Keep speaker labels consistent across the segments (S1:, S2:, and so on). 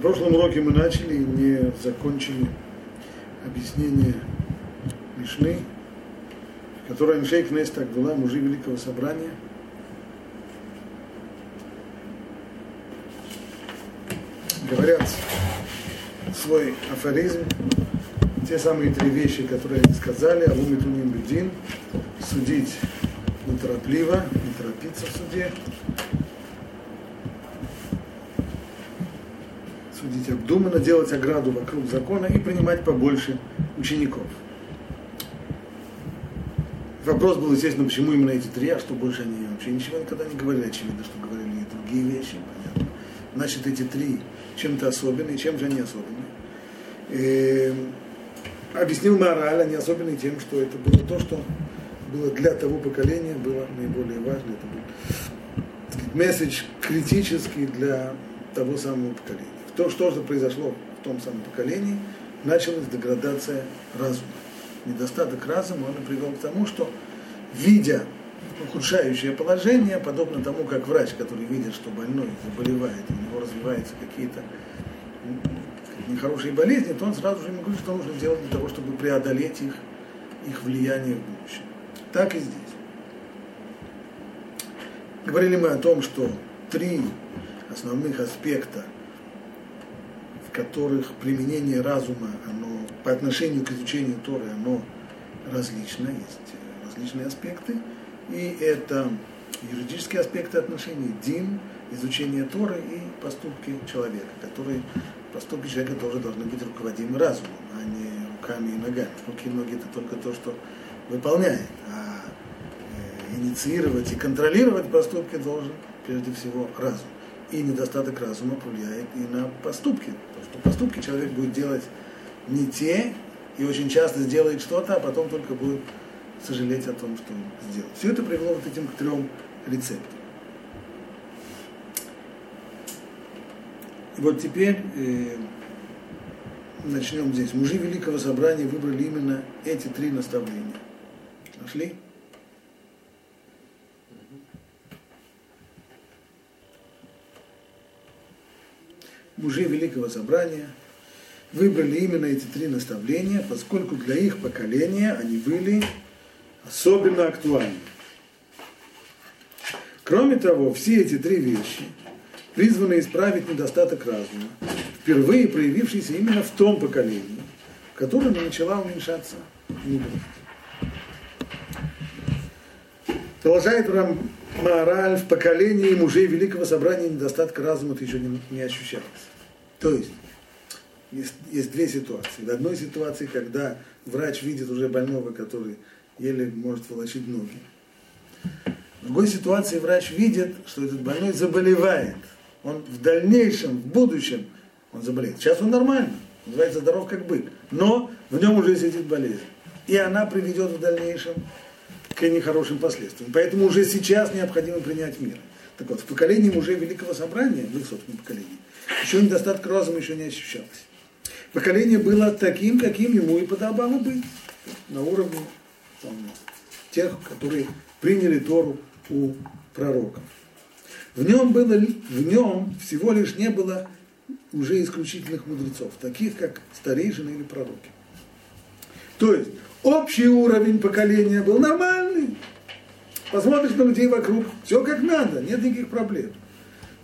S1: прошлом уроке мы начали и не закончили объяснение Мишны, в которой Аншейк Нестак была мужи Великого Собрания. Говорят свой афоризм, те самые три вещи, которые они сказали, а Митуним Бедин, судить неторопливо, не торопиться в суде, судить обдуманно, делать ограду вокруг закона и принимать побольше учеников. Вопрос был, естественно, почему именно эти три, а что больше они вообще ничего никогда не говорили, очевидно, что говорили и другие вещи, понятно. Значит, эти три чем-то особенные, чем же они особенные? И объяснил мораль, они особенные тем, что это было то, что было для того поколения, было наиболее важно. Это был месседж критический для того самого поколения то, что же произошло в том самом поколении, началась деградация разума. Недостаток разума, он привел к тому, что, видя ухудшающее положение, подобно тому, как врач, который видит, что больной заболевает, у него развиваются какие-то нехорошие болезни, то он сразу же ему говорит, что нужно делать для того, чтобы преодолеть их, их влияние в будущем. Так и здесь. Говорили мы о том, что три основных аспекта – которых применение разума, оно по отношению к изучению Торы, оно различно, есть различные аспекты. И это юридические аспекты отношений, дин, изучение Торы и поступки человека, которые, поступки человека тоже должны быть руководимы разумом, а не руками и ногами. Руки и ноги это только то, что выполняет, а э, инициировать и контролировать поступки должен прежде всего разум и недостаток разума повлияет и на поступки. Потому что поступки человек будет делать не те, и очень часто сделает что-то, а потом только будет сожалеть о том, что сделал. Все это привело вот этим к трем рецептам. И вот теперь э, начнем здесь. Мужи Великого Собрания выбрали именно эти три наставления. Нашли? Мужей Великого Собрания выбрали именно эти три наставления, поскольку для их поколения они были особенно актуальны. Кроме того, все эти три вещи призваны исправить недостаток разума, впервые проявившийся именно в том поколении, в котором начала уменьшаться мудрость. Продолжает Рам мораль в поколении мужей Великого Собрания недостатка разума еще не, не ощущалось. То есть, есть, есть две ситуации. В одной ситуации, когда врач видит уже больного, который еле может волочить ноги. В другой ситуации врач видит, что этот больной заболевает. Он в дальнейшем, в будущем, он заболеет. Сейчас он нормально, называется здоров как бык. Но в нем уже сидит болезнь. И она приведет в дальнейшем к нехорошим последствиям. Поэтому уже сейчас необходимо принять меры. Так вот, в поколении мужей Великого Собрания, в их собственном поколении, еще недостаток разума еще не ощущалось. Поколение было таким, каким ему и подобало быть. На уровне там, тех, которые приняли Тору у пророков. В нем, было, в нем всего лишь не было уже исключительных мудрецов, таких как старейшины или пророки. То есть общий уровень поколения был нормальный. Посмотришь на людей вокруг, все как надо, нет никаких проблем.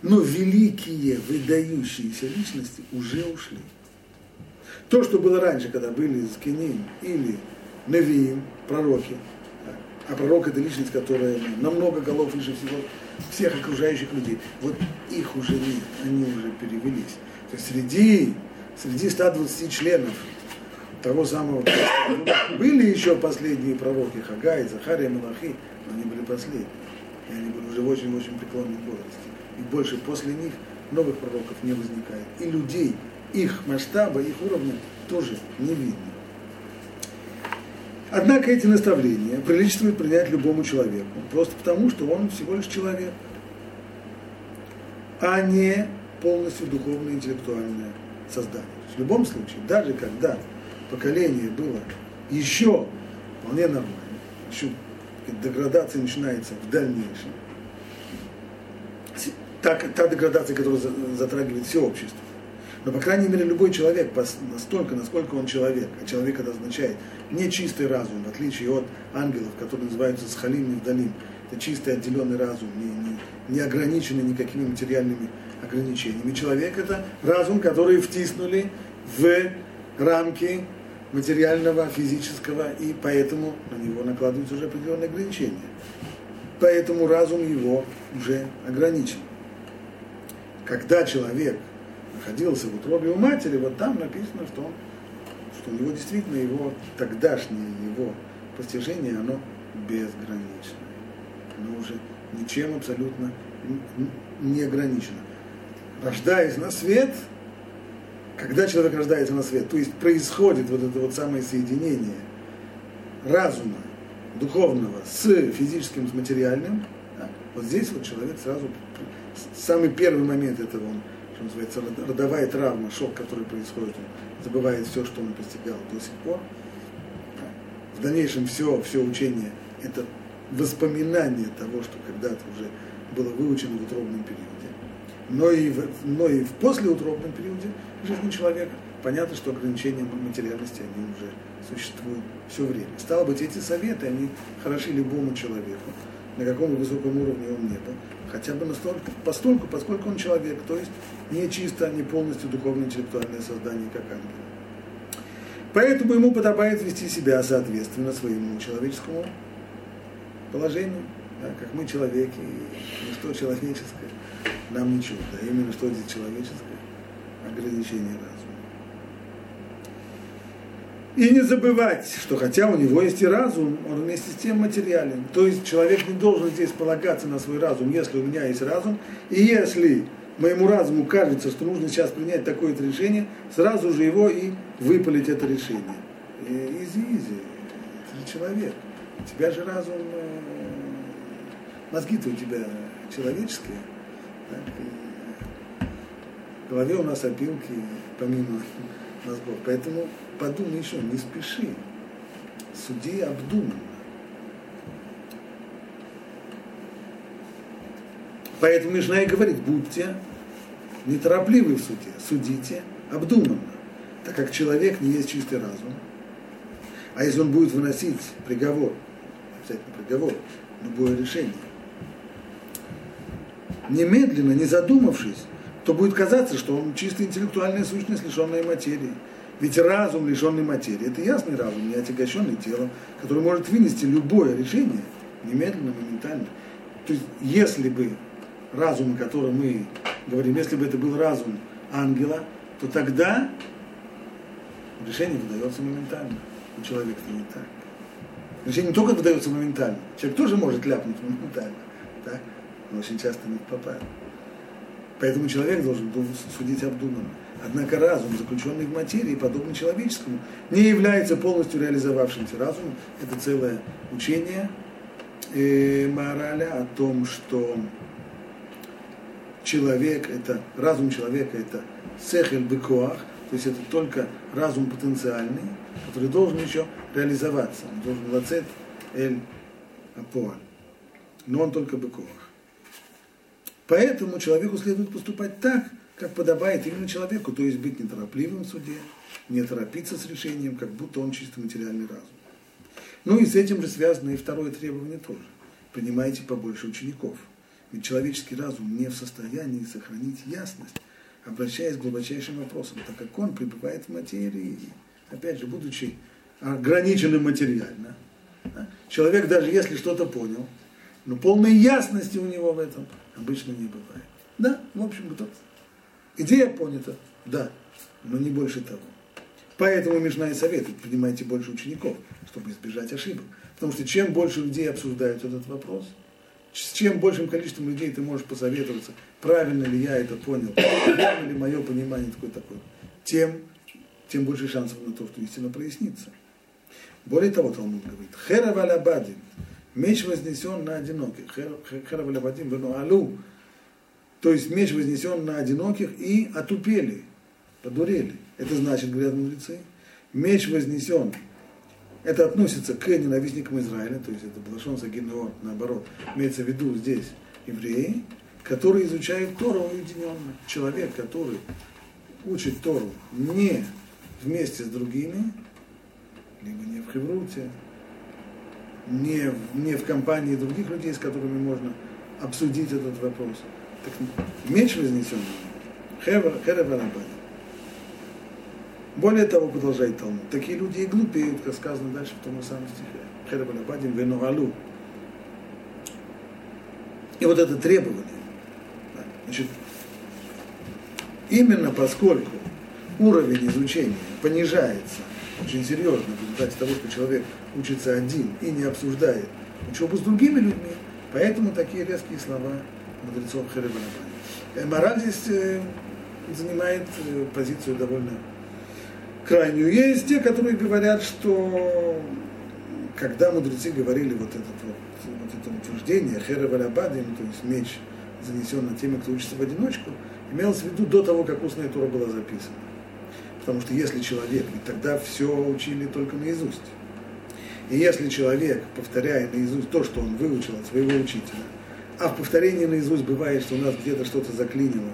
S1: Но великие, выдающиеся личности уже ушли. То, что было раньше, когда были Скиним или Невиим, пророки, а пророк это личность, которая намного голов выше всего всех окружающих людей. Вот их уже нет, они уже перевелись. То есть среди, среди 120 членов того самого были еще последние пророки Хагай, Захария, Малахи, они были последние. И они были уже в очень-очень преклонном возрасте и больше после них новых пророков не возникает. И людей, их масштаба, их уровня тоже не видно. Однако эти наставления приличествует принять любому человеку, просто потому, что он всего лишь человек, а не полностью духовное интеллектуальное создание. В любом случае, даже когда поколение было еще вполне нормально, еще деградация начинается в дальнейшем, та, та деградация, которая затрагивает все общество. Но, по крайней мере, любой человек, настолько, насколько он человек, а человек это означает не чистый разум, в отличие от ангелов, которые называются схалим и вдалим, это чистый отделенный разум, не, не, не ограниченный никакими материальными ограничениями. Человек это разум, который втиснули в рамки материального, физического, и поэтому на него накладываются уже определенные ограничения. Поэтому разум его уже ограничен. Когда человек находился в утробе у матери, вот там написано, что, он, что у него действительно его тогдашнее его постижение, оно безграничное. Оно уже ничем абсолютно не ограничено. Рождаясь на свет, когда человек рождается на свет, то есть происходит вот это вот самое соединение разума, духовного с физическим, с материальным, да, вот здесь вот человек сразу, самый первый момент этого он что называется, родовая травма, шок, который происходит, он забывает все, что он постигал до сих пор. В дальнейшем все, все учение – это воспоминание того, что когда-то уже было выучено в утробном периоде. Но и в, но и в послеутробном периоде жизни человека понятно, что ограничения материальности, они уже существуют все время. Стало быть, эти советы, они хороши любому человеку, на каком бы высоком уровне он не был, хотя бы настолько, постольку, поскольку он человек, то есть не чисто, не полностью духовно-интеллектуальное создание, как ангел. Поэтому ему подобает вести себя соответственно своему человеческому положению, да, как мы человеки, и что человеческое нам не чудо, а именно что здесь человеческое, ограничение разума. И не забывать, что хотя у него есть и разум, он вместе с тем материален. То есть человек не должен здесь полагаться на свой разум, если у меня есть разум, и если моему разуму кажется, что нужно сейчас принять такое-то решение, сразу же его и выпалить это решение. Изи-изи, ты же человек. У тебя же разум, э, мозги-то у тебя человеческие. В голове у нас опилки, помимо мозгов. Поэтому подумай еще, не спеши. Суди обдуманно. Поэтому Мишна и говорит, будьте неторопливы в суде, судите обдуманно, так как человек не есть чистый разум. А если он будет выносить приговор, обязательно приговор, любое решение, немедленно, не задумавшись, то будет казаться, что он чисто интеллектуальная сущность, лишенная материи. Ведь разум, лишенный материи, это ясный разум, не отягощенный телом, который может вынести любое решение немедленно, моментально. То есть, если бы разум, о котором мы говорим, если бы это был разум ангела, то тогда решение выдается моментально. У человека-то не так. Решение не только выдается моментально, человек тоже может ляпнуть моментально, так? Но очень часто не попадает. Поэтому человек должен судить обдуманно. Однако разум, заключенный в материи, подобный человеческому, не является полностью реализовавшимся разумом. Это целое учение э, мораля о том, что человек, это разум человека, это сехель бекоах, то есть это только разум потенциальный, который должен еще реализоваться. Он должен лацет эль апоа. Но он только бекоах. Поэтому человеку следует поступать так, как подобает именно человеку, то есть быть неторопливым в суде, не торопиться с решением, как будто он чисто материальный разум. Ну и с этим же связано и второе требование тоже. Принимайте побольше учеников. Ведь человеческий разум не в состоянии сохранить ясность, обращаясь к глубочайшим вопросам, так как он пребывает в материи, опять же, будучи ограниченным материально. Человек даже если что-то понял, но полной ясности у него в этом обычно не бывает. Да, в общем, кто идея понята, да, но не больше того. Поэтому Мишна и советует, принимайте больше учеников, чтобы избежать ошибок. Потому что чем больше людей обсуждают этот вопрос, с чем большим количеством людей ты можешь посоветоваться, правильно ли я это понял, правильно ли мое понимание такое такое, тем, тем больше шансов на то, что истина прояснится. Более того, Талмуд говорит, хера валябадин, Меч вознесен на одиноких. Херавалявадим вену алу. То есть меч вознесен на одиноких и отупели, подурели. Это значит, говорят мудрецы, меч вознесен. Это относится к ненавистникам Израиля, то есть это Балашон Сагинеор, наоборот, имеется в виду здесь евреи, которые изучают Тору уединенно. Человек, который учит Тору не вместе с другими, либо не в Хевруте, не, не в компании других людей, с которыми можно обсудить этот вопрос. Так меч вознесен, херев Более того, продолжает Талмуд, такие люди и глупеют, как сказано дальше в том же самом стихе. Херев Арабадим венугалу. И вот это требование, значит, именно поскольку уровень изучения понижается очень серьезно в результате того, что человек учится один и не обсуждает учебу с другими людьми, поэтому такие резкие слова мудрецов Херебанабани. Э, мораль здесь э, занимает э, позицию довольно крайнюю. Есть те, которые говорят, что когда мудрецы говорили вот, этот вот, вот это утверждение Херебанабадим, то есть меч занесен на теми, кто учится в одиночку, имелось в виду до того, как устная тура была записана. Потому что если человек, ведь тогда все учили только наизусть. И если человек, повторяя наизусть то, что он выучил от своего учителя, а в повторении наизусть бывает, что у нас где-то что-то заклинило,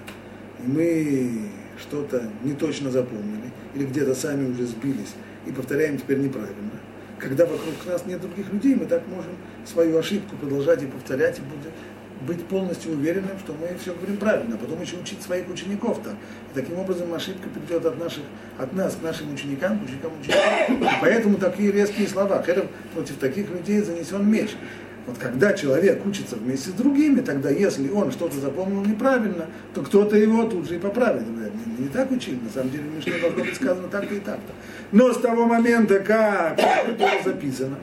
S1: и мы что-то не точно запомнили, или где-то сами уже сбились, и повторяем теперь неправильно. Когда вокруг нас нет других людей, мы так можем свою ошибку продолжать и повторять, и будет, быть полностью уверенным, что мы все говорим правильно, а потом еще учить своих учеников там. И таким образом ошибка придет от, наших, от нас к нашим ученикам, к ученикам учеников. И поэтому такие резкие слова. Херов против таких людей занесен меч. Вот когда человек учится вместе с другими, тогда если он что-то запомнил неправильно, то кто-то его тут же и поправит. Не, не так учили, на самом деле, что должно быть сказано так-то и так-то. Но с того момента, как это записано,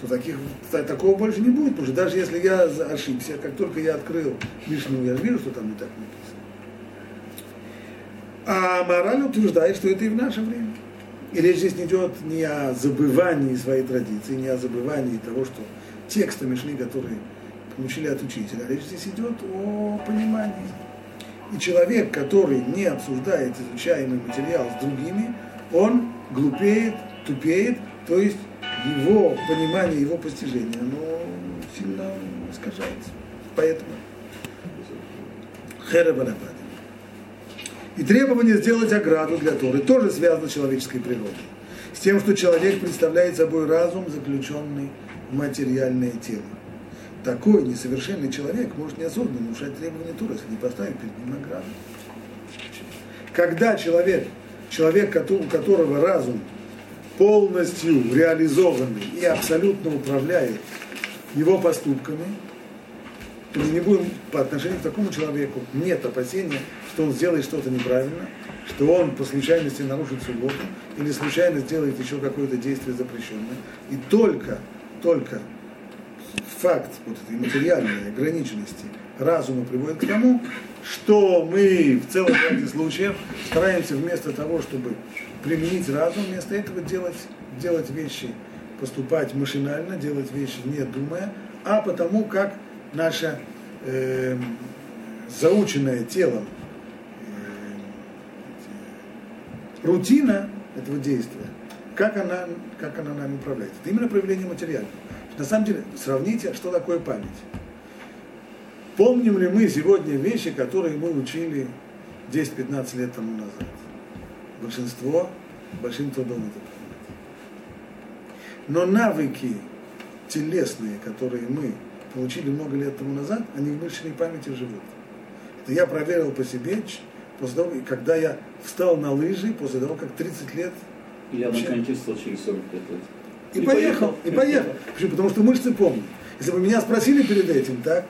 S1: то таких, такого больше не будет, потому что даже если я ошибся, как только я открыл Мишну, я вижу, что там не так написано. А мораль утверждает, что это и в наше время. И речь здесь не идет не о забывании своей традиции, не о забывании того, что текста Мишны, которые получили от учителя, речь здесь идет о понимании. И человек, который не обсуждает изучаемый материал с другими, он глупеет, тупеет, то есть его понимание, его постижение, оно сильно искажается. Поэтому Херебанабад. И требование сделать ограду для Торы тоже связано с человеческой природой. С тем, что человек представляет собой разум, заключенный в материальное тело. Такой несовершенный человек может неосознанно нарушать требования Торы, если не поставить перед ним награду. Когда человек, человек, у которого разум полностью реализованный и абсолютно управляет его поступками, мы не будем по отношению к такому человеку, нет опасения, что он сделает что-то неправильно, что он по случайности нарушит субботу или случайно сделает еще какое-то действие запрещенное. И только, только факт вот этой материальной ограниченности разума приводит к тому, что мы в целом ряде случаев стараемся вместо того, чтобы применить разум, вместо этого делать, делать вещи, поступать машинально, делать вещи не думая, а потому как наша э, заученная телом э, рутина этого действия, как она, как она нами управляет. Это именно проявление материального. На самом деле, сравните, что такое память. Помним ли мы сегодня вещи, которые мы учили 10-15 лет тому назад? Большинство большим трудом это. Но навыки телесные, которые мы получили много лет тому назад, они в мышечной памяти живут. Это я проверил по себе, после того, когда я встал на лыжи, после того, как 30 лет...
S2: Я вообще... на коньки встал через 40 лет.
S1: И, и поехал, и поехал. Почему? Потому что мышцы помнят. Если бы меня спросили перед этим, так,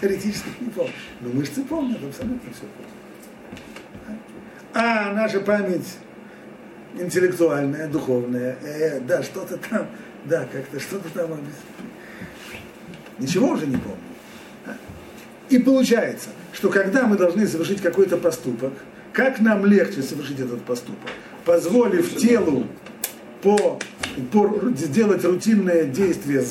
S1: теоретически не помню. Но мышцы помнят, абсолютно все помнят. А наша память интеллектуальная, духовная, э, да, что-то там, да, как-то что-то там Ничего уже не помню. И получается, что когда мы должны совершить какой-то поступок, как нам легче совершить этот поступок? Позволив телу по, по сделать рутинное действие,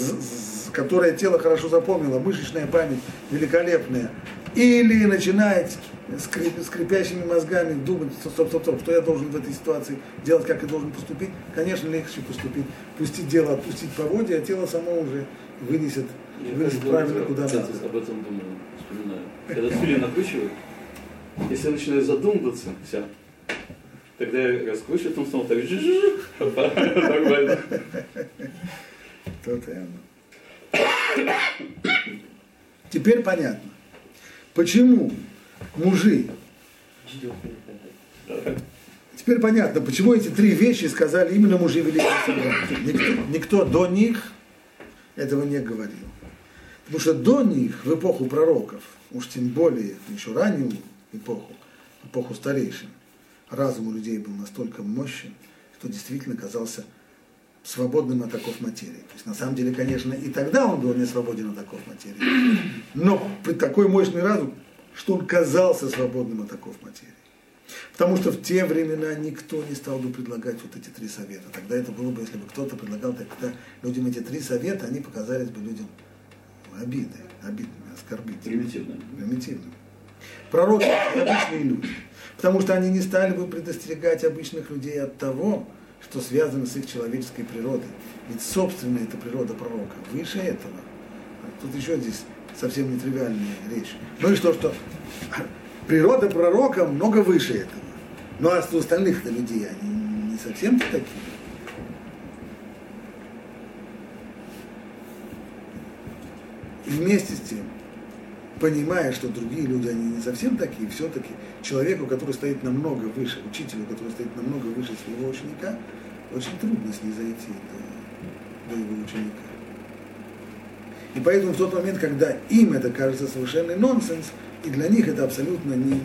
S1: которое тело хорошо запомнило, мышечная память великолепная, или начинать скрип, скрипящими мозгами думать, стоп, стоп, стоп, что я должен в этой ситуации делать, как я должен поступить, конечно, легче поступить, пустить дело, отпустить поводья, а тело само уже вынесет,
S2: я
S1: вынесет правильно куда надо.
S2: об этом думаю, вспоминаю. Когда филин накручивают, если я начинаю задумываться, все, тогда я раскручу, потом снова так жи нормально.
S1: То-то Теперь понятно, почему мужи Теперь понятно, почему эти три вещи сказали именно мужи Великого Собрания. Никто, никто до них этого не говорил. Потому что до них, в эпоху пророков, уж тем более еще раннюю эпоху, эпоху старейшин, разум у людей был настолько мощен, что действительно казался свободным от оков материи. То есть на самом деле, конечно, и тогда он был не свободен от оков материи. Но при такой мощный разум, что он казался свободным от оков материи. Потому что в те времена никто не стал бы предлагать вот эти три совета. Тогда это было бы, если бы кто-то предлагал тогда людям эти три совета, они показались бы людям обидой, обидными, оскорбительными.
S2: Примитивными.
S1: Примитивными. Пророки обычные люди. Потому что они не стали бы предостерегать обычных людей от того, что связано с их человеческой природой. Ведь собственная эта природа пророка выше этого. Тут еще здесь совсем нетривиальная речь. Ну и что, что природа пророка много выше этого. Ну а у остальных-то людей, они не совсем такие. И вместе с тем, понимая, что другие люди, они не совсем такие, все-таки человеку, который стоит намного выше, учителю, который стоит намного выше своего ученика, очень трудно с ней зайти до, до его ученика. И поэтому в тот момент, когда им это кажется совершенный нонсенс, и для них это абсолютно не,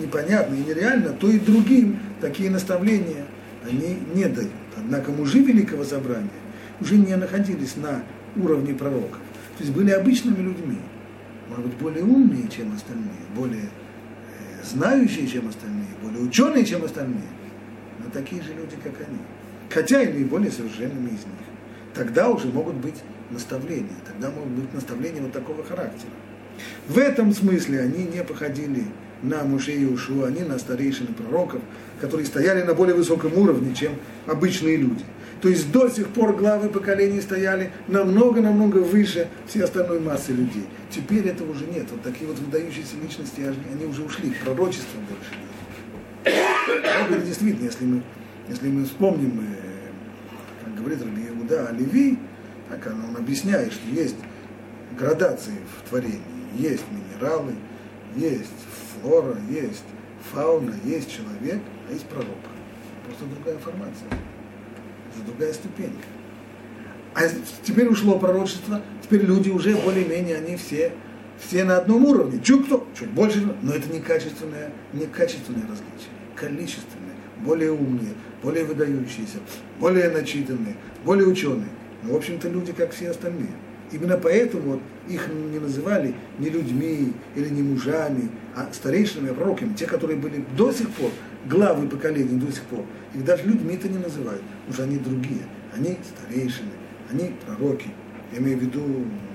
S1: непонятно и нереально, то и другим такие наставления они не дают. Однако мужи Великого Собрания уже не находились на уровне пророков. То есть были обычными людьми, может быть, более умные, чем остальные, более э, знающие, чем остальные, более ученые, чем остальные, но такие же люди, как они. Хотя и наиболее совершенными из них. Тогда уже могут быть наставления, тогда могут быть наставления вот такого характера. В этом смысле они не походили на Муше и Ушу, они на старейшин пророков, которые стояли на более высоком уровне, чем обычные люди. То есть до сих пор главы поколений стояли намного-намного выше всей остальной массы людей. Теперь этого уже нет. Вот такие вот выдающиеся личности, они уже ушли, пророчества больше нет. Ну, действительно, если мы, если мы вспомним, э, как говорит Раби Иуда Леви, он объясняет, что есть градации в творении. Есть минералы, есть флора, есть фауна, есть человек, а есть пророк. Просто другая формация. Это другая ступенька. А теперь ушло пророчество, теперь люди уже более-менее, они все, все на одном уровне. Чуть кто, чуть больше, но это не качественное, не качественное различие, количественное, более умные, более выдающиеся, более начитанные, более ученые. Ну, в общем-то, люди, как все остальные. Именно поэтому вот их не называли ни людьми или не мужами, а старейшинами, а пророками, те, которые были до сих пор, главы поколений до сих пор. Их даже людьми-то не называют, уже они другие. Они старейшины, они пророки. Я имею в виду,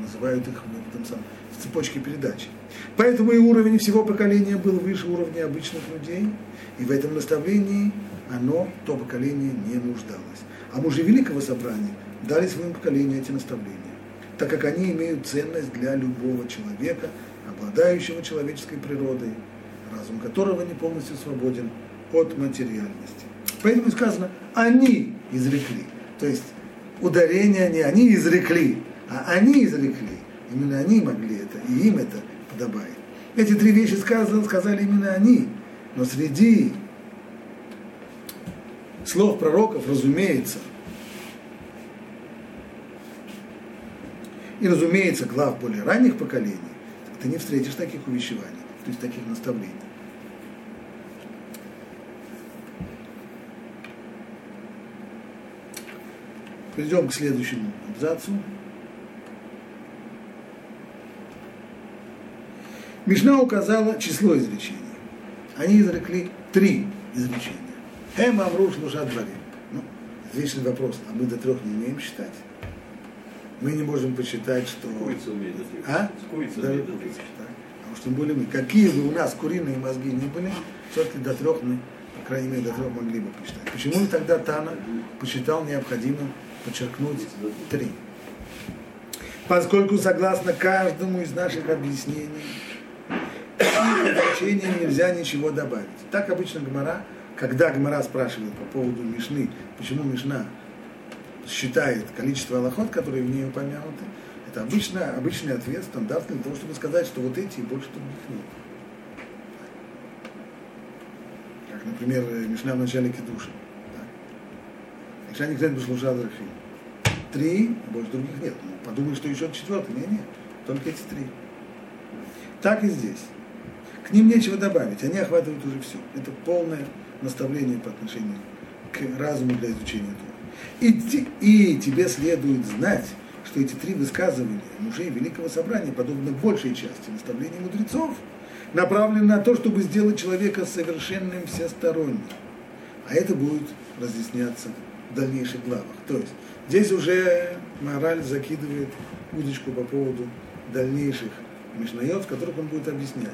S1: называют их в, этом самом, в цепочке передачи. Поэтому и уровень всего поколения был выше уровня обычных людей, и в этом наставлении оно, то поколение, не нуждалось. А мужи Великого Собрания дали своему поколению эти наставления так как они имеют ценность для любого человека, обладающего человеческой природой, разум которого не полностью свободен от материальности. Поэтому сказано, они изрекли. То есть ударение не они изрекли, а они изрекли. Именно они могли это, и им это подобает. Эти три вещи сказали, сказали именно они. Но среди слов пророков, разумеется, И, разумеется, глав более ранних поколений, ты не встретишь таких увещеваний, то есть таких наставлений. Перейдем к следующему абзацу. Мишна указала число изречений. Они изрекли три изречения. Эм Амруш Луша Дворим. Ну, извечный вопрос, а мы до трех не умеем считать мы не можем посчитать, что...
S2: Курица умеет
S1: А?
S2: Курица
S1: да,
S2: умеет
S1: Потому что более мы, какие бы у нас куриные мозги не были, все-таки до трех мы, по крайней мере, до трех могли бы посчитать. Почему тогда Тана посчитал необходимым подчеркнуть три? Поскольку, согласно каждому из наших объяснений, изучению нельзя ничего добавить. Так обычно Гмара, когда Гмара спрашивает по поводу Мишны, почему Мишна считает количество аллахот, которые в ней упомянуты, это обычно, обычный ответ, стандартный, для того, чтобы сказать, что вот эти и больше других нет. Как, например, Мишна в начале Кедуши. Да. Мишна не бы служа Рафим. Три, а больше других нет. Ну, подумай, что еще четвертый. Нет, нет, только эти три. Так и здесь. К ним нечего добавить, они охватывают уже все. Это полное наставление по отношению к разуму для изучения Торы. И, и тебе следует знать, что эти три высказывания мужей Великого Собрания, подобно большей части наставлений мудрецов, направлены на то, чтобы сделать человека совершенным всесторонним. А это будет разъясняться в дальнейших главах. То есть здесь уже мораль закидывает удочку по поводу дальнейших Мишнайот, в которых он будет объяснять,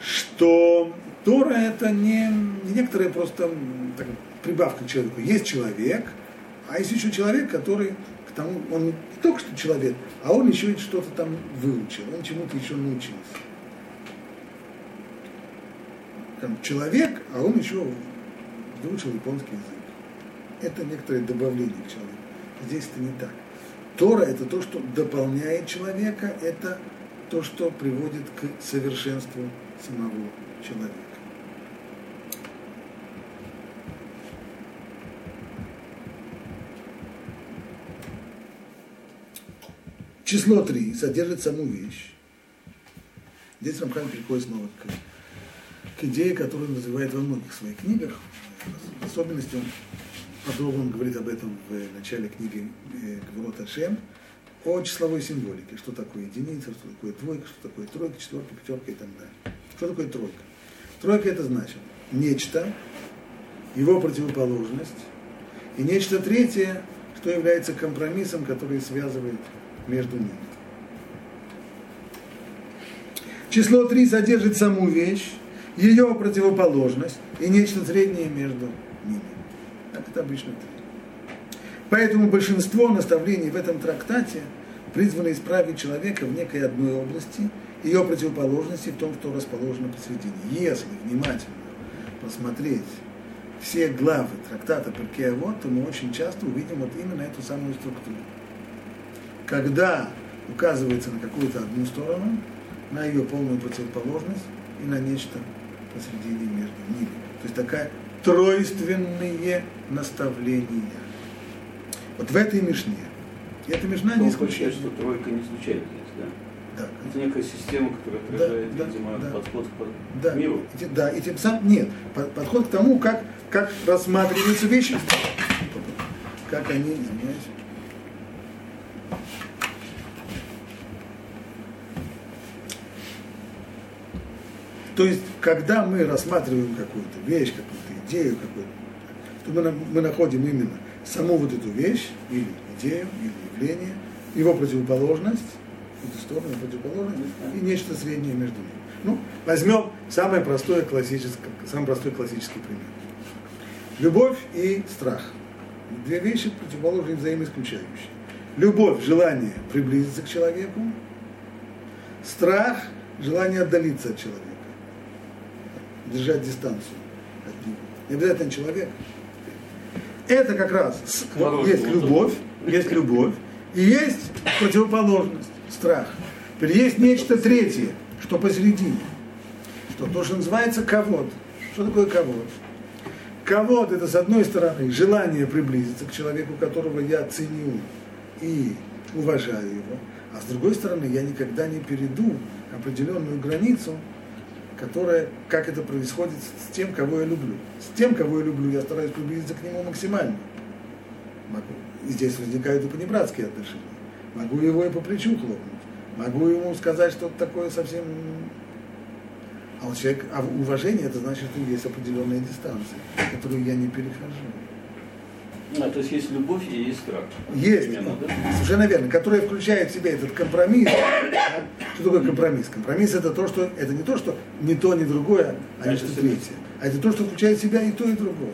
S1: что Тора это не, не некоторая просто так, прибавка к человеку. Есть человек, а есть еще человек, который к тому, он не только что человек, а он еще что-то там выучил, он чему-то еще научился. Там человек, а он еще выучил японский язык. Это некоторое добавление к человеку. Здесь это не так. Тора это то, что дополняет человека, это то, что приводит к совершенству самого человека. Число 3 содержит саму вещь. Здесь Рамхан переходит снова к, к идее, которую он развивает во многих своих книгах. В особенности он подробно говорит об этом в начале книги э, Гвурот Ашем – о числовой символике. Что такое единица, что такое двойка, что такое тройка, четверка, пятерка и так далее. Что такое тройка? Тройка это значит нечто, его противоположность, и нечто третье, что является компромиссом, который связывает между ними. Число 3 содержит саму вещь, ее противоположность и нечто среднее между ними. Так это обычно три. Поэтому большинство наставлений в этом трактате призвано исправить человека в некой одной области, ее противоположности в том, что расположено посередине. Если внимательно посмотреть все главы трактата Перкеавод, то мы очень часто увидим вот именно эту самую структуру. Когда указывается на какую-то одну сторону, на ее полную противоположность и на нечто посередине между ними. То есть такая тройственные наставления. Вот в этой Мишне. И эта Мишна не исключает.
S2: что тройка не случайно есть, да?
S1: Да.
S2: Это некая система, которая отражает,
S1: да,
S2: видимо,
S1: да,
S2: подход к
S1: да.
S2: миру.
S1: И, да, и тем самым, нет, подход к тому, как, как рассматриваются вещи, как они, извиняюсь, То есть, когда мы рассматриваем какую-то вещь, какую-то идею, какую-то, то мы, мы находим именно саму вот эту вещь, или идею, или явление, его противоположность, эту сторону, противоположность, и нечто среднее между ними. Ну, возьмем самое простое классическое, самый простой классический пример. Любовь и страх. Две вещи противоположные взаимоисключающие. Любовь – желание приблизиться к человеку, страх – желание отдалиться от человека, держать дистанцию от него. Не обязательно человек, это как раз вот, есть любовь, есть любовь, и есть противоположность, страх. Теперь есть нечто третье, что посередине, что то, что называется ковод. Что такое ковод? Ковод – это, с одной стороны, желание приблизиться к человеку, которого я ценю и уважаю его, а с другой стороны, я никогда не перейду определенную границу, которая, как это происходит с тем, кого я люблю. С тем, кого я люблю, я стараюсь приблизиться к нему максимально. Могу. И здесь возникают и понебратские отношения. Могу его и по плечу хлопнуть. Могу ему сказать что-то такое совсем... А вот человек, а уважение, это значит, что есть определенная дистанция, которую я не перехожу.
S2: А, то есть есть любовь и искра.
S1: Есть. Примерно, да? Совершенно верно. Которая включает в себя этот компромисс. Что такое компромисс? Компромисс это то, что это не то, что не то, не другое, а, а не что третье. А это то, что включает в себя и то, и другое.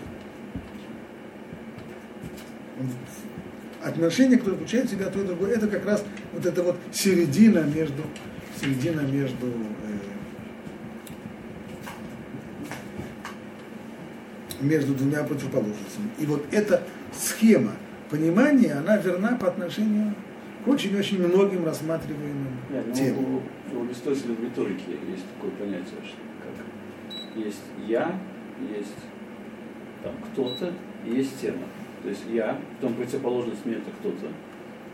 S1: Отношения, которые включают в себя то и другое, это как раз вот эта вот середина между середина между э, между двумя противоположностями. И вот это схема понимания, она верна по отношению к очень-очень многим рассматриваемым
S2: Нет, ну,
S1: темам.
S2: У, у Аристотеля в риторике есть такое понятие, что как есть я, есть там кто-то, и есть тема. То есть я, потом противоположность мне это кто-то.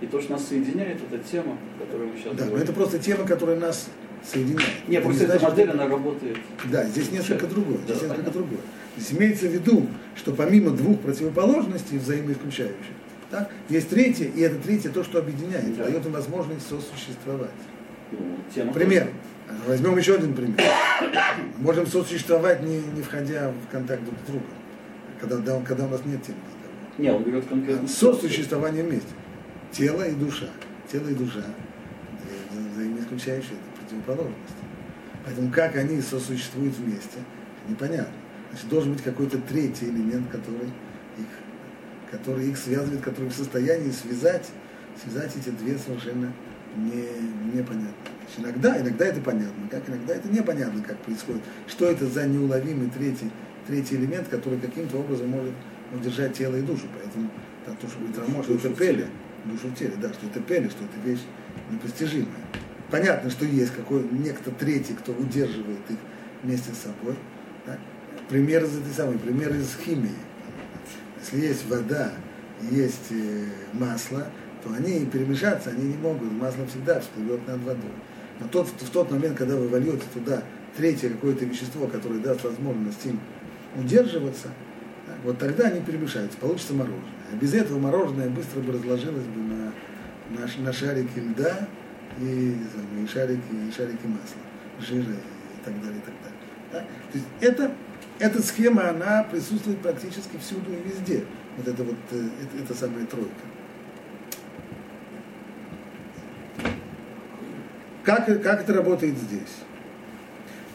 S2: И то, что нас соединяет, это тема, о которой мы сейчас
S1: Да, но
S2: говорим.
S1: это просто тема, которая нас соединяет.
S2: Нет, просто
S1: не
S2: эта
S1: значит,
S2: модель, она работает.
S1: Да, здесь несколько
S2: Да,
S1: другое. Здесь
S2: да,
S1: несколько
S2: понятно.
S1: другое. Здесь имеется в виду, что помимо двух противоположностей взаимоисключающих, так, есть третье, и это третье то, что объединяет,
S2: Да.
S1: дает им возможность сосуществовать.
S2: Ну, тема
S1: Пример. Возьмем еще один пример. Можем сосуществовать, не, не входя в контакт друг с другом, когда, да, когда у нас нет темы.
S2: Не, он берет конкретно. ситуацию.
S1: Сосуществование вместе. Тело и душа. Тело и душа взаимоисключающие, противоположности. Поэтому как они сосуществуют вместе, непонятно. Значит, должен быть какой-то третий элемент, который их, который их связывает, который в состоянии связать, связать эти две совершенно не, непонятные вещи. Иногда, иногда это понятно, как иногда это непонятно, как происходит. Что это за неуловимый третий, третий элемент, который каким-то образом может удержать тело и душу. Поэтому да, то, что говорит Рамо, что это пели, душу в теле, да, что это пели, что это вещь непостижимая. Понятно, что есть какой некто третий, кто удерживает их вместе с собой. Пример из этой самой, пример из химии. Если есть вода есть э, масло, то они перемешаться они не могут. Масло всегда всплывет над водой. Но тот, в тот момент, когда вы вольете туда третье какое-то вещество, которое даст возможность им удерживаться, так, вот тогда они перемешаются, получится мороженое. А без этого мороженое быстро бы разложилось бы на, на, на шарики льда и, и шарики, и шарики масла, жира и так далее, и так далее. Да? То есть это, эта схема, она присутствует практически всюду и везде. Вот это вот, э, это, эта самая тройка. Как, как это работает здесь?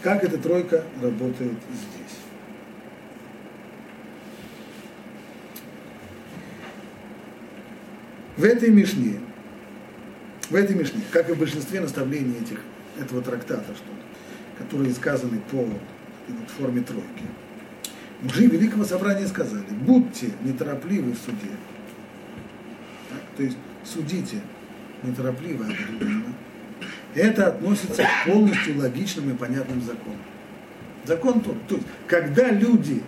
S1: Как эта тройка работает здесь? В этой Мишне, в этой Мишне, как и в большинстве наставлений этих, этого трактата, что, которые сказаны по вот форме тройки, мужи Великого Собрания сказали, будьте неторопливы в суде. Так, то есть судите неторопливо, обдуманно. Это относится к полностью логичным и понятным законам. Закон то есть, когда люди,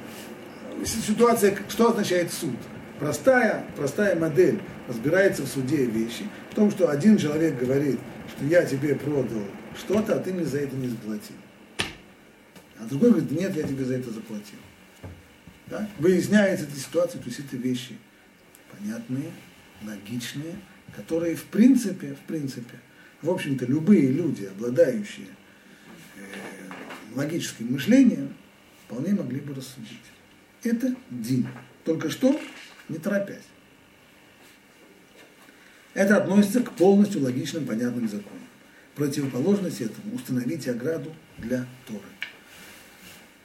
S1: ситуация, что означает суд? Простая, простая модель разбирается в суде вещи, в том, что один человек говорит, что я тебе продал что-то, а ты мне за это не заплатил. А другой говорит, нет, я тебе за это заплатил. Да? Выясняется эта ситуация, то есть это вещи понятные, логичные, которые в принципе, в принципе, в общем-то, любые люди, обладающие э, логическим мышлением, вполне могли бы рассудить. Это дин. Только что не торопясь. Это относится к полностью логичным, понятным законам. Противоположность этому установите ограду для Торы.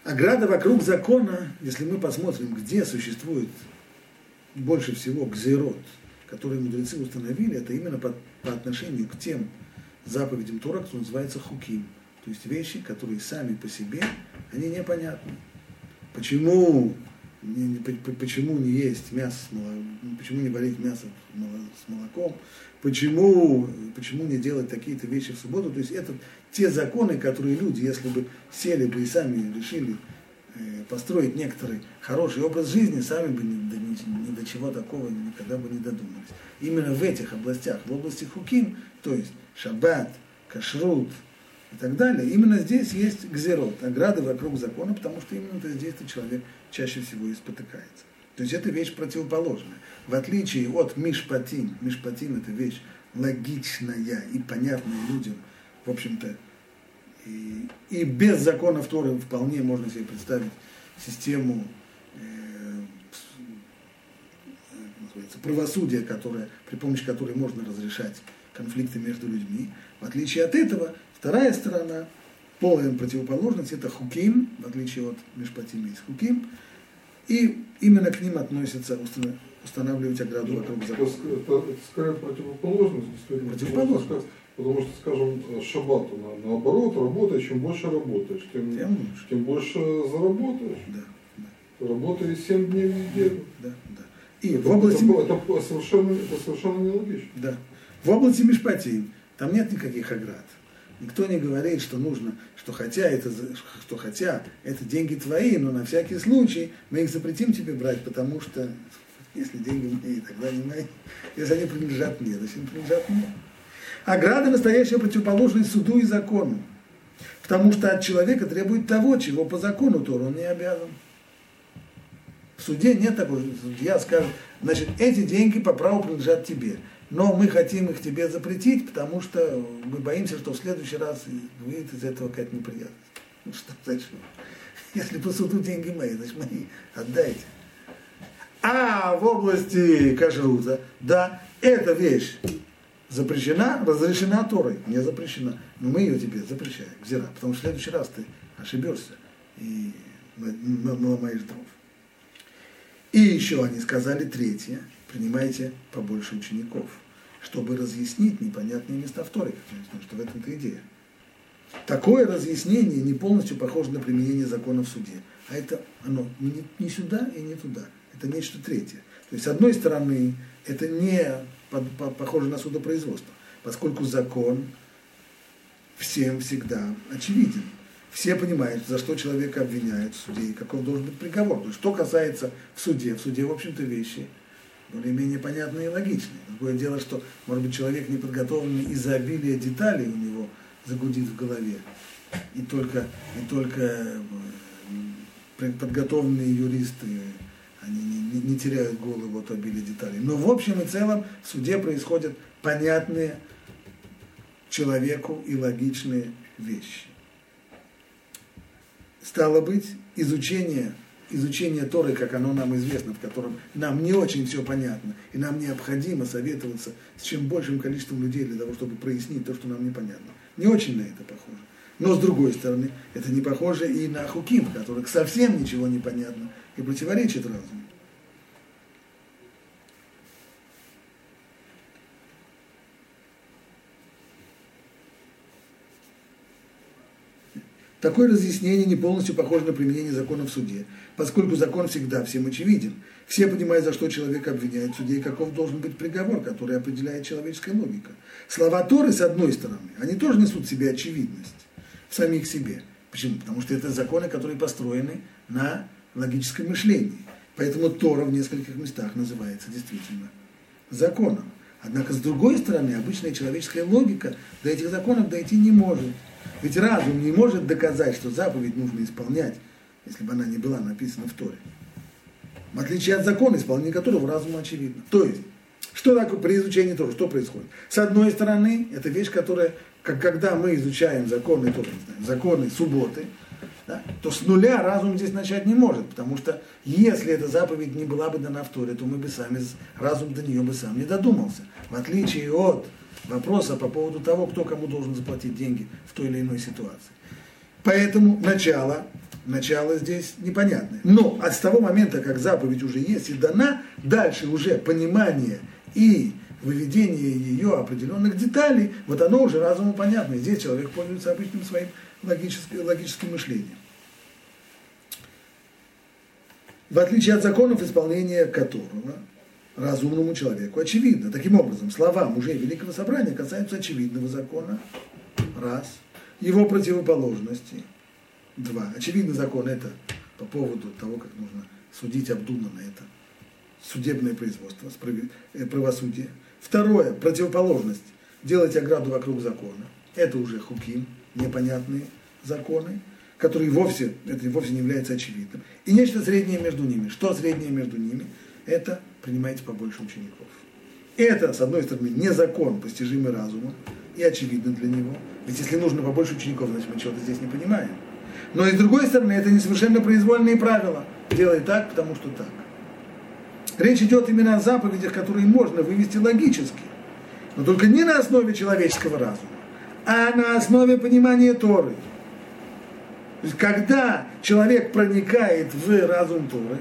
S1: Ограда вокруг закона, если мы посмотрим, где существует больше всего гзерот, которые мудрецы установили, это именно по, по отношению к тем заповедям Тора, которые называются хуким. То есть вещи, которые сами по себе, они непонятны. Почему не, не- по- по- почему не есть мясо с молоком, почему не варить мясо с молоком, почему, почему не делать такие-то вещи в субботу. То есть это те законы, которые люди, если бы сели бы и сами решили э, построить некоторый хороший образ жизни, сами бы ни ни- ни до чего такого никогда бы не додумались. Именно в этих областях, в области хуким, то есть шаббат, кашрут и так далее, именно здесь есть гзерот, ограды вокруг закона, потому что именно здесь-то человек чаще всего и спотыкается. То есть это вещь противоположная. В отличие от мишпатим, мишпатим это вещь логичная и понятная людям, в общем-то, и, и без законов Торы вполне можно себе представить систему э, э, называется, правосудия, которая, при помощи которой можно разрешать конфликты между людьми. В отличие от этого, вторая сторона, полная противоположность, это хуким, в отличие от Мишпатима есть хуким, и именно к ним относится устана- устанавливать ограду вокруг
S3: Это,
S1: закона.
S3: ск- это, это скорее противоположность, действительно.
S1: Противоположность.
S3: Потому что, скажем, шаббату на, наоборот, работаешь, чем больше работаешь, тем,
S1: Тем лучше.
S3: тем больше заработаешь.
S1: Да, да.
S3: Работали 7 дней в неделю.
S1: Да, да. И в области...
S3: Это, это, совершенно, это совершенно нелогично.
S1: Да. В области Мишпатим там нет никаких оград. Никто не говорит, что нужно, что хотя это, что хотя это деньги твои, но на всякий случай мы их запретим тебе брать, потому что если деньги мои, тогда не мои. Если они принадлежат мне, значит они принадлежат мне. Ограда настоящая противоположность суду и закону. Потому что от человека требует того, чего по закону Тор он не обязан. В суде нет такого, судья скажет, значит, эти деньги по праву принадлежат тебе но мы хотим их тебе запретить, потому что мы боимся, что в следующий раз выйдет из этого какая-то неприятность. Ну что, зачем? Если по суду деньги мои, значит мои отдайте. А в области кашрута, да, эта вещь запрещена, разрешена Торой, не запрещена. Но мы ее тебе запрещаем, зира, потому что в следующий раз ты ошибешься и наломаешь дров. И еще они сказали третье – принимайте побольше учеников, чтобы разъяснить непонятные места в Торе, потому что в этом-то идея. Такое разъяснение не полностью похоже на применение закона в суде. А это оно не, не сюда и не туда. Это нечто третье. То есть, с одной стороны, это не по, по, похоже на судопроизводство, поскольку закон всем всегда очевиден. Все понимают, за что человека обвиняют в суде и каков должен быть приговор. То есть, что касается в суде, в суде, в общем-то, вещи более-менее понятные и логичные. Другое дело, что, может быть, человек неподготовленный из-за обилия деталей у него загудит в голове. И только, и только э, подготовленные юристы, не, не, теряют голову от обилия деталей. Но в общем и целом в суде происходят понятные человеку и логичные вещи. Стало быть, изучение изучение Торы, как оно нам известно, в котором нам не очень все понятно, и нам необходимо советоваться с чем большим количеством людей для того, чтобы прояснить то, что нам непонятно. Не очень на это похоже. Но с другой стороны, это не похоже и на Хуким, в которых совсем ничего не понятно и противоречит разуму. Такое разъяснение не полностью похоже на применение закона в суде, поскольку закон всегда всем очевиден. Все понимают, за что человек обвиняет в суде и каков должен быть приговор, который определяет человеческая логика. Слова Торы, с одной стороны, они тоже несут в себе очевидность в самих себе. Почему? Потому что это законы, которые построены на логическом мышлении. Поэтому Тора в нескольких местах называется действительно законом. Однако, с другой стороны, обычная человеческая логика до этих законов дойти не может. Ведь разум не может доказать, что заповедь нужно исполнять, если бы она не была написана в Торе. В отличие от закона, исполнение которого разуму очевидно. То есть, что такое при изучении Торы, что происходит? С одной стороны, это вещь, которая, как когда мы изучаем законы Торы, законы субботы, да, то с нуля разум здесь начать не может, потому что если эта заповедь не была бы дана в Торе, то мы бы сами, разум до нее бы сам не додумался. В отличие от вопроса по поводу того, кто кому должен заплатить деньги в той или иной ситуации. Поэтому начало, начало здесь непонятное. Но от того момента, как заповедь уже есть и дана, дальше уже понимание и выведение ее определенных деталей, вот оно уже разуму понятно. И здесь человек пользуется обычным своим логическим, логическим мышлением. В отличие от законов, исполнения которого разумному человеку очевидно. Таким образом, слова мужей Великого Собрания касаются очевидного закона. Раз. Его противоположности. Два. Очевидный закон – это по поводу того, как нужно судить обдуманно это судебное производство, э, правосудие. Второе – противоположность – делать ограду вокруг закона. Это уже хуким, непонятные законы, которые вовсе, это вовсе не является очевидным. И нечто среднее между ними. Что среднее между ними? Это принимайте побольше учеников. Это, с одной стороны, не закон, постижимый разумом, и очевидно для него. Ведь если нужно побольше учеников, значит мы чего-то здесь не понимаем. Но и с другой стороны, это не совершенно произвольные правила. Делай так, потому что так. Речь идет именно о заповедях, которые можно вывести логически. Но только не на основе человеческого разума, а на основе понимания Торы. То есть, когда человек проникает в разум Торы,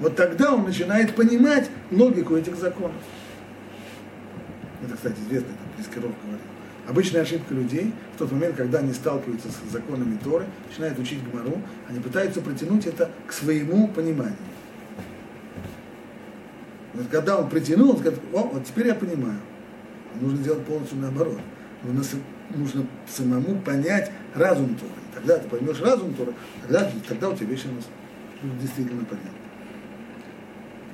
S1: вот тогда он начинает понимать логику этих законов. Это, кстати, известно, это Плескиров говорил. Обычная ошибка людей в тот момент, когда они сталкиваются с законами Торы, начинают учить Гмару, они пытаются протянуть это к своему пониманию. Вот когда он притянул, он говорит, о, вот теперь я понимаю. Нужно делать полностью наоборот. Нужно, нужно самому понять разум Торы. Тогда ты поймешь разум Торы, тогда, тогда у тебя вещи действительно понятны.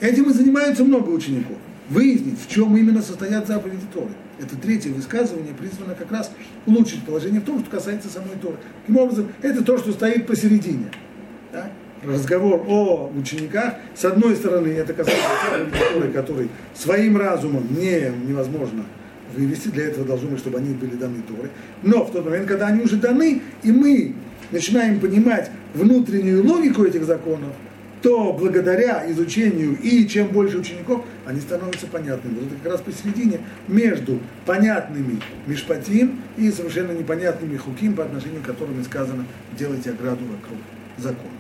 S1: Этим и занимаются много учеников. Выяснить, в чем именно состоят заповеди Торы. Это третье высказывание призвано как раз улучшить положение в том, что касается самой Торы. Таким образом, это то, что стоит посередине. Да? Разговор о учениках, с одной стороны, это касается Торы, который своим разумом не, невозможно вывести, для этого должно быть, чтобы они были даны Торы. Но в тот момент, когда они уже даны, и мы начинаем понимать внутреннюю логику этих законов, то благодаря изучению и чем больше учеников, они становятся понятными. Вот это как раз посередине между понятными Мишпатим и совершенно непонятными Хуким, по отношению к которым сказано «делайте ограду вокруг законов».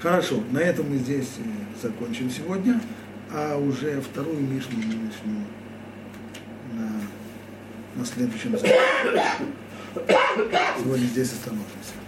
S1: Хорошо, на этом мы здесь э, закончим сегодня, а уже вторую Мишну мы начнем на, на следующем занятии. Сегодня здесь остановимся.